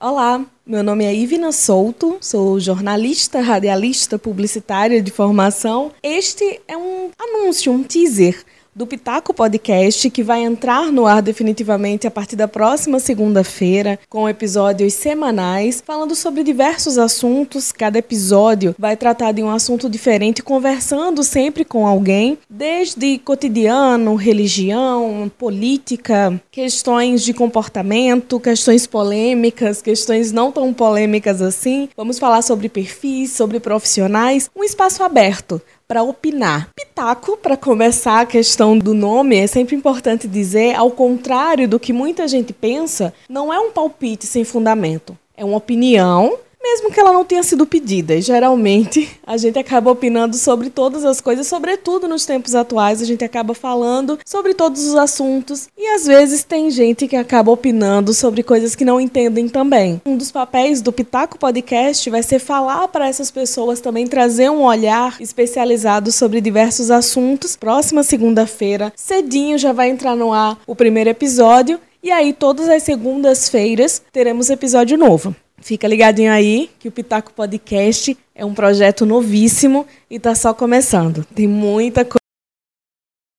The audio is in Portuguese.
Olá, meu nome é Ivina Souto, sou jornalista, radialista, publicitária de formação. Este é um anúncio, um teaser do Pitaco Podcast, que vai entrar no ar definitivamente a partir da próxima segunda-feira, com episódios semanais, falando sobre diversos assuntos. Cada episódio vai tratar de um assunto diferente, conversando sempre com alguém, desde cotidiano, religião, política, questões de comportamento, questões polêmicas, questões não tão polêmicas assim. Vamos falar sobre perfis, sobre profissionais, um espaço aberto para opinar. Pitaco, para começar a questão do nome, é sempre importante dizer, ao contrário do que muita gente pensa, não é um palpite sem fundamento. É uma opinião mesmo que ela não tenha sido pedida. Geralmente, a gente acaba opinando sobre todas as coisas, sobretudo nos tempos atuais, a gente acaba falando sobre todos os assuntos e às vezes tem gente que acaba opinando sobre coisas que não entendem também. Um dos papéis do Pitaco Podcast vai ser falar para essas pessoas também trazer um olhar especializado sobre diversos assuntos. Próxima segunda-feira, cedinho já vai entrar no ar o primeiro episódio e aí todas as segundas-feiras teremos episódio novo. Fica ligadinho aí que o Pitaco Podcast é um projeto novíssimo e está só começando. Tem muita coisa